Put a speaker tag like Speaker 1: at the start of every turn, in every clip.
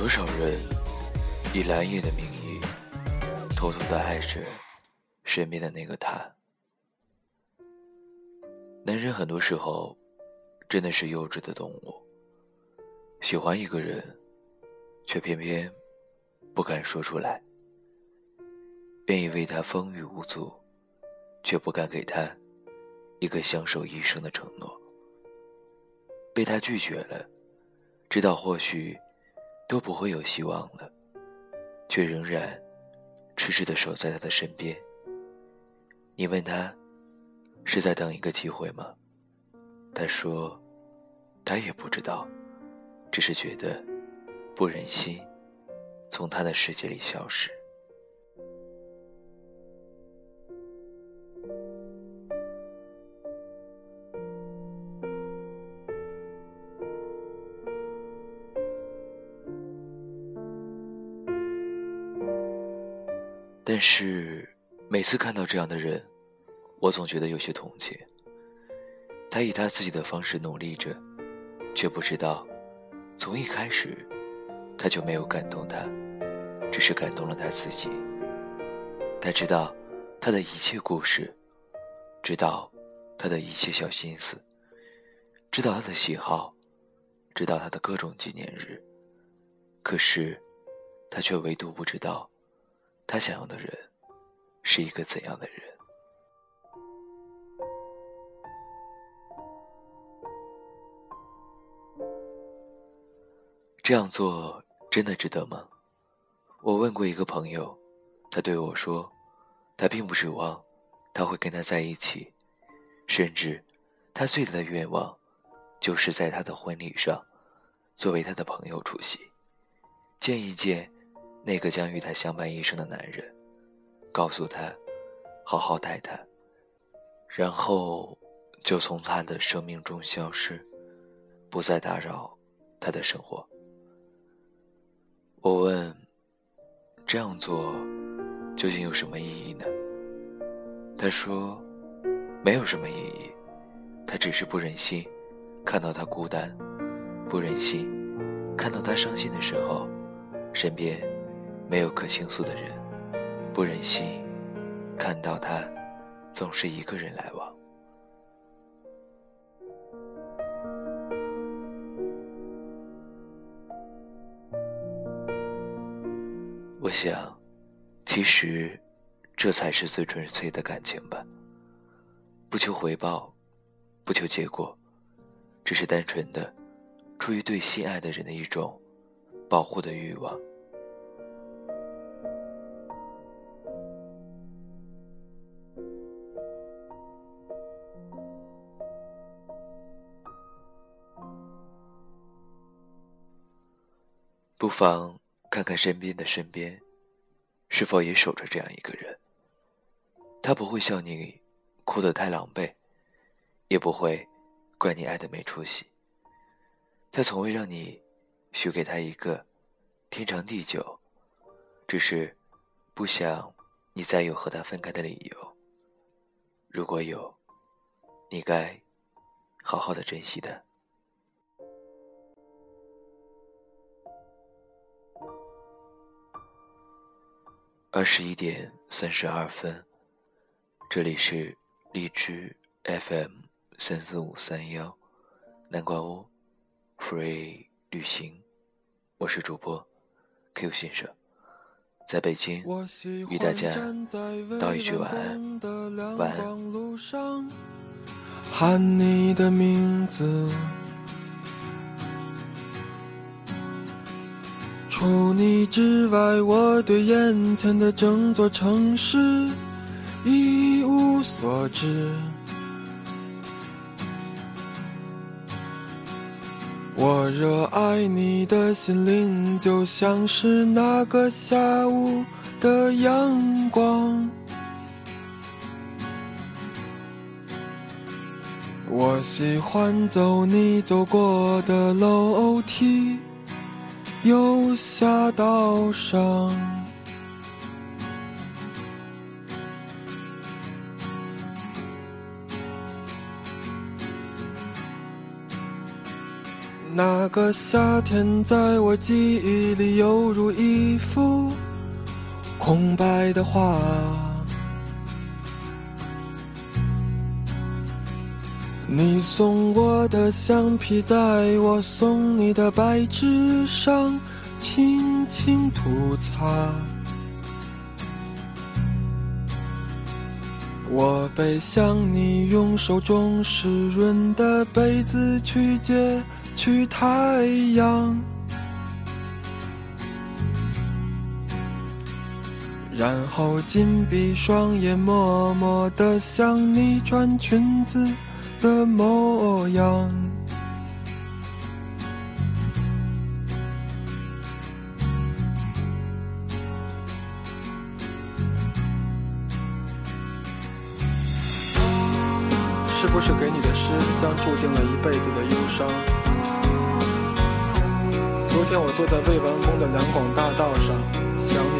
Speaker 1: 多少人以蓝颜的名义偷偷的爱着身边的那个他？男人很多时候真的是幼稚的动物，喜欢一个人，却偏偏不敢说出来，愿意为他风雨无阻，却不敢给他一个相守一生的承诺。被他拒绝了，知道或许。都不会有希望了，却仍然痴痴的守在他的身边。你问他，是在等一个机会吗？他说，他也不知道，只是觉得不忍心从他的世界里消失。但是，每次看到这样的人，我总觉得有些同情。他以他自己的方式努力着，却不知道，从一开始，他就没有感动他，只是感动了他自己。他知道他的一切故事，知道他的一切小心思，知道他的喜好，知道他的各种纪念日。可是，他却唯独不知道。他想要的人是一个怎样的人？这样做真的值得吗？我问过一个朋友，他对我说，他并不指望他会跟他在一起，甚至他最大的愿望就是在他的婚礼上，作为他的朋友出席，见一见。那个将与他相伴一生的男人，告诉他，好好待他，然后就从他的生命中消失，不再打扰他的生活。我问：这样做究竟有什么意义呢？他说：没有什么意义，他只是不忍心看到他孤单，不忍心看到他伤心的时候，身边。没有可倾诉的人，不忍心看到他总是一个人来往。我想，其实这才是最纯粹的感情吧。不求回报，不求结果，只是单纯的出于对心爱的人的一种保护的欲望。不妨看看身边的身边，是否也守着这样一个人。他不会笑你哭得太狼狈，也不会怪你爱的没出息。他从未让你许给他一个天长地久，只是不想你再有和他分开的理由。如果有，你该好好的珍惜的。二十一点三十二分，这里是荔枝 FM 三四五三幺，南瓜屋，Free 旅行，我是主播 Q 先生，在北京与大家道一句晚安，晚安。
Speaker 2: 除你之外，我对眼前的整座城市一无所知。我热爱你的心灵，就像是那个下午的阳光。我喜欢走你走过的楼梯。有下道上，那个夏天，在我记忆里犹如一幅空白的画。你送我的橡皮，在我送你的白纸上轻轻涂擦。我背向你，用手中湿润的被子去接去太阳，然后紧闭双眼，默默地想你穿裙子的模样。是不是给你的诗将注定了一辈子的忧伤？昨天我坐在未完工的两广大道上，想你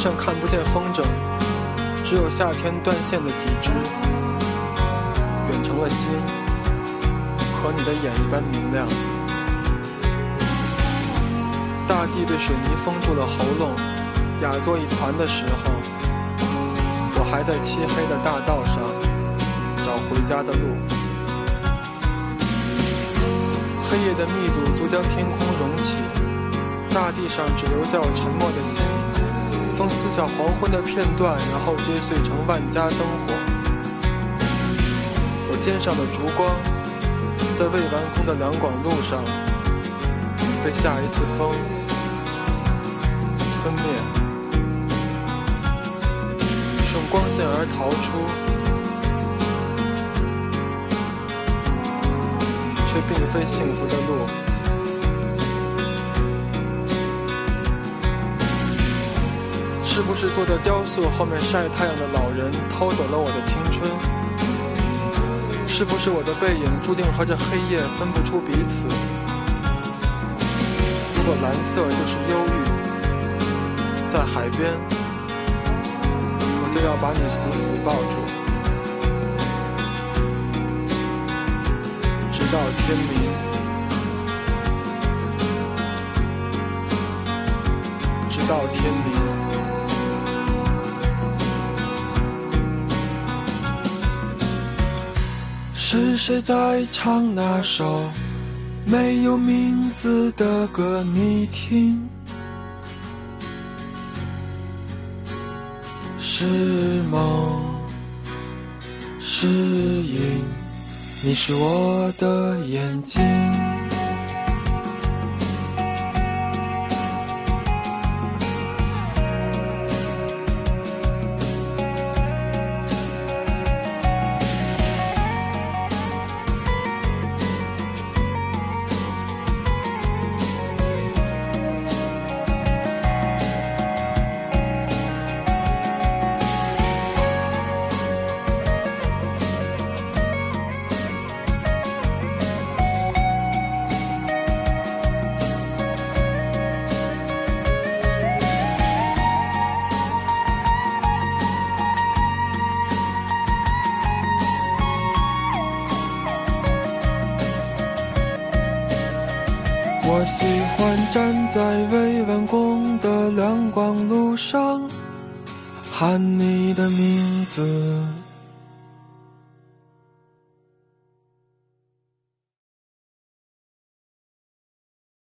Speaker 2: 上看不见风筝，只有夏天断线的几只。远成了星，和你的眼一般明亮。大地被水泥封住了喉咙，哑作一团的时候，我还在漆黑的大道上找回家的路。黑夜的密度足将天空融起，大地上只留下我沉默的心。风撕下黄昏的片段，然后追碎成万家灯火。我肩上的烛光，在未完工的两广路上，被下一次风吞灭，顺光线而逃出，却并非幸福的路。是不是坐在雕塑后面晒太阳的老人偷走了我的青春？是不是我的背影注定和这黑夜分不出彼此？如果蓝色就是忧郁，在海边，我就要把你死死抱住，直到天明，直到天明。是谁在唱那首没有名字的歌？你听，是梦是影，你是我的眼睛。我喜欢站在未完工的亮光路上，喊你的名字。